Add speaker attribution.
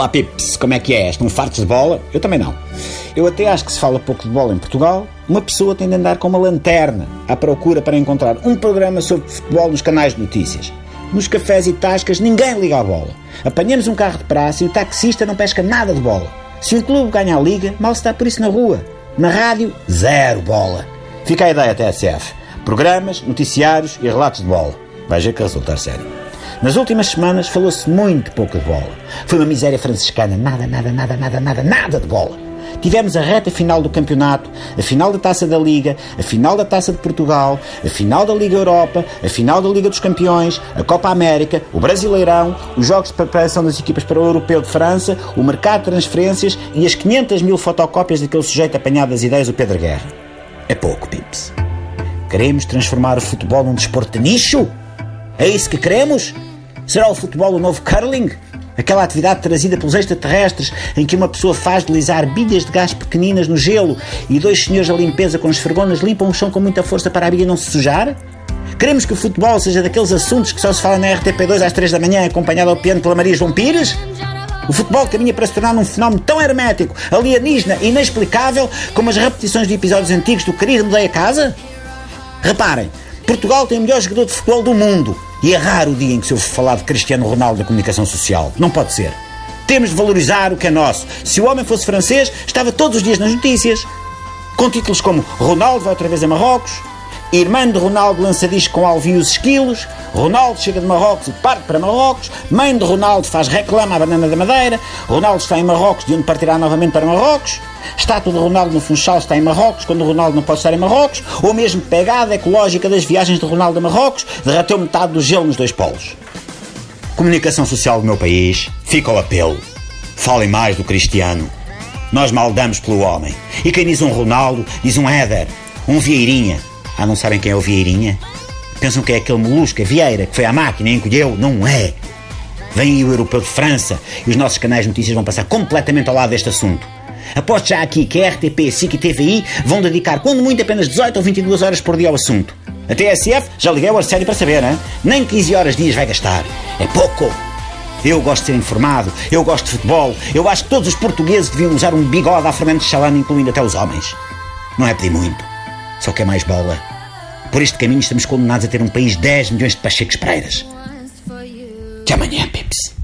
Speaker 1: Olá Pips, como é que é? Estão fartos de bola? Eu também não. Eu até acho que se fala pouco de bola em Portugal. Uma pessoa tem de andar com uma lanterna à procura para encontrar um programa sobre futebol nos canais de notícias. Nos cafés e tascas ninguém liga à bola. Apanhamos um carro de praça e o taxista não pesca nada de bola. Se um clube ganha a liga, mal se está por isso na rua. Na rádio, zero bola. Fica a ideia, TSF. Programas, noticiários e relatos de bola. Veja que resultar sério. Nas últimas semanas falou-se muito pouco de bola. Foi uma miséria franciscana, nada, nada, nada, nada, nada, nada de bola. Tivemos a reta final do campeonato, a final da Taça da Liga, a final da Taça de Portugal, a final da Liga Europa, a final da Liga dos Campeões, a Copa América, o Brasileirão, os jogos de preparação das equipas para o Europeu de França, o mercado de transferências e as 500 mil fotocópias daquele sujeito apanhado das ideias do Pedro Guerra. É pouco, Pips. Queremos transformar o futebol num desporto de nicho? É isso que queremos? Será o futebol o novo curling? Aquela atividade trazida pelos extraterrestres em que uma pessoa faz deslizar bilhas de gás pequeninas no gelo e dois senhores da limpeza com esfregonas limpam o chão com muita força para a bilha não se sujar? Queremos que o futebol seja daqueles assuntos que só se fala na RTP2 às 3 da manhã acompanhado ao piano pela Maria João Pires? O futebol caminha para se tornar um fenómeno tão hermético, alienígena e inexplicável como as repetições de episódios antigos do Querido Mudei a Casa? Reparem, Portugal tem o melhor jogador de futebol do mundo e é raro o dia em que se ouve falar de Cristiano Ronaldo na comunicação social. Não pode ser. Temos de valorizar o que é nosso. Se o homem fosse francês, estava todos os dias nas notícias. Com títulos como Ronaldo vai outra vez a Marrocos, Irmã de Ronaldo lança disco com alvio os esquilos, Ronaldo chega de Marrocos e parte para Marrocos, mãe de Ronaldo faz reclama à banana da Madeira, Ronaldo está em Marrocos de onde partirá novamente para Marrocos, estátua de Ronaldo no Funchal está em Marrocos quando Ronaldo não pode estar em Marrocos, ou mesmo pegada ecológica das viagens de Ronaldo a Marrocos, derreteu metade do gelo nos dois polos. Comunicação social do meu país, fica o apelo. Falem mais do Cristiano. Nós maldamos pelo homem. E quem diz um Ronaldo, diz um Éder, um Vieirinha. Ah, não sabem quem é o Vieirinha? Pensam que é aquele molusco, a Vieira, que foi à máquina e encolheu? Não é. Vem aí o Europeu de França e os nossos canais de notícias vão passar completamente ao lado deste assunto. Aposto já aqui que a RTP, SIC e TVI vão dedicar, quando muito, apenas 18 ou 22 horas por dia ao assunto. A TSF já liguei ao Arsério para saber, hein? nem 15 horas dias vai gastar. É pouco. Eu gosto de ser informado, eu gosto de futebol, eu acho que todos os portugueses deviam usar um bigode à Fernando Chalana, incluindo até os homens. Não é pedir muito, só que é mais bola. Por este caminho estamos condenados a ter um país de 10 milhões de Pachecos Pereiras. Até amanhã, Pips.